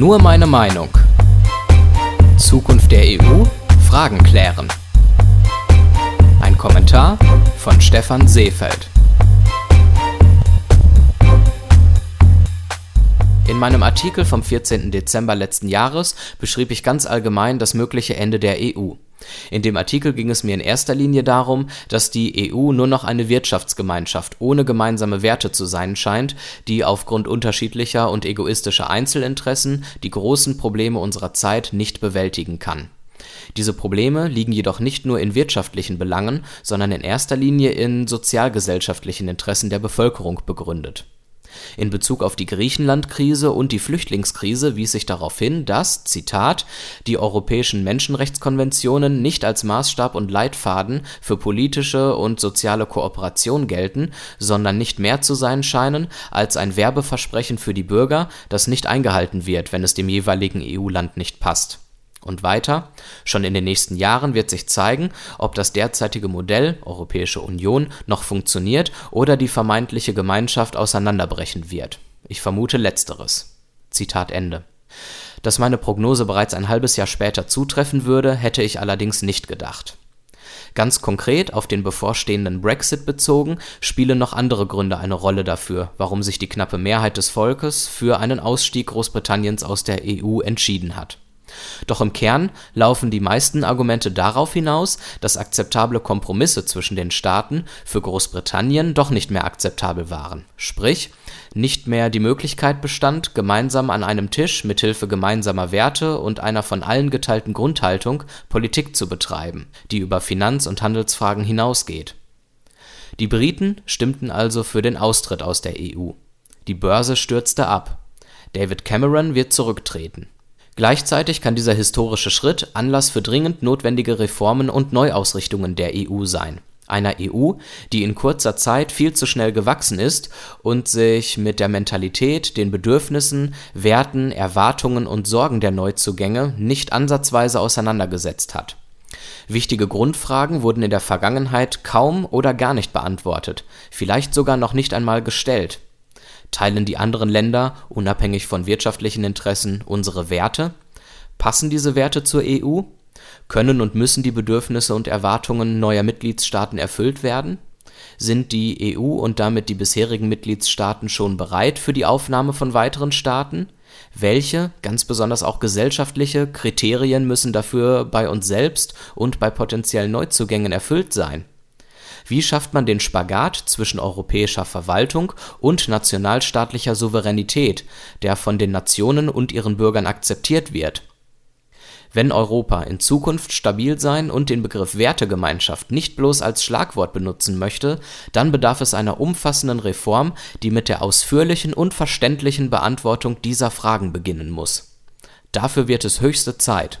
Nur meine Meinung. Zukunft der EU? Fragen klären. Ein Kommentar von Stefan Seefeld. In meinem Artikel vom 14. Dezember letzten Jahres beschrieb ich ganz allgemein das mögliche Ende der EU. In dem Artikel ging es mir in erster Linie darum, dass die EU nur noch eine Wirtschaftsgemeinschaft ohne gemeinsame Werte zu sein scheint, die aufgrund unterschiedlicher und egoistischer Einzelinteressen die großen Probleme unserer Zeit nicht bewältigen kann. Diese Probleme liegen jedoch nicht nur in wirtschaftlichen Belangen, sondern in erster Linie in sozialgesellschaftlichen Interessen der Bevölkerung begründet in Bezug auf die Griechenland-Krise und die Flüchtlingskrise wies sich darauf hin, dass, Zitat, die europäischen Menschenrechtskonventionen nicht als Maßstab und Leitfaden für politische und soziale Kooperation gelten, sondern nicht mehr zu sein scheinen als ein Werbeversprechen für die Bürger, das nicht eingehalten wird, wenn es dem jeweiligen EU-Land nicht passt und weiter, schon in den nächsten Jahren wird sich zeigen, ob das derzeitige Modell Europäische Union noch funktioniert oder die vermeintliche Gemeinschaft auseinanderbrechen wird. Ich vermute letzteres. Zitat Ende. Dass meine Prognose bereits ein halbes Jahr später zutreffen würde, hätte ich allerdings nicht gedacht. Ganz konkret auf den bevorstehenden Brexit bezogen, spielen noch andere Gründe eine Rolle dafür, warum sich die knappe Mehrheit des Volkes für einen Ausstieg Großbritanniens aus der EU entschieden hat doch im Kern laufen die meisten Argumente darauf hinaus, dass akzeptable Kompromisse zwischen den Staaten für Großbritannien doch nicht mehr akzeptabel waren, sprich nicht mehr die Möglichkeit bestand, gemeinsam an einem Tisch mithilfe gemeinsamer Werte und einer von allen geteilten Grundhaltung Politik zu betreiben, die über Finanz und Handelsfragen hinausgeht. Die Briten stimmten also für den Austritt aus der EU. Die Börse stürzte ab. David Cameron wird zurücktreten Gleichzeitig kann dieser historische Schritt Anlass für dringend notwendige Reformen und Neuausrichtungen der EU sein, einer EU, die in kurzer Zeit viel zu schnell gewachsen ist und sich mit der Mentalität, den Bedürfnissen, Werten, Erwartungen und Sorgen der Neuzugänge nicht ansatzweise auseinandergesetzt hat. Wichtige Grundfragen wurden in der Vergangenheit kaum oder gar nicht beantwortet, vielleicht sogar noch nicht einmal gestellt Teilen die anderen Länder, unabhängig von wirtschaftlichen Interessen, unsere Werte? Passen diese Werte zur EU? Können und müssen die Bedürfnisse und Erwartungen neuer Mitgliedstaaten erfüllt werden? Sind die EU und damit die bisherigen Mitgliedstaaten schon bereit für die Aufnahme von weiteren Staaten? Welche, ganz besonders auch gesellschaftliche, Kriterien müssen dafür bei uns selbst und bei potenziellen Neuzugängen erfüllt sein wie schafft man den Spagat zwischen europäischer Verwaltung und nationalstaatlicher Souveränität, der von den Nationen und ihren Bürgern akzeptiert wird? Wenn Europa in Zukunft stabil sein und den Begriff Wertegemeinschaft nicht bloß als Schlagwort benutzen möchte, dann bedarf es einer umfassenden Reform, die mit der ausführlichen und verständlichen Beantwortung dieser Fragen beginnen muss. Dafür wird es höchste Zeit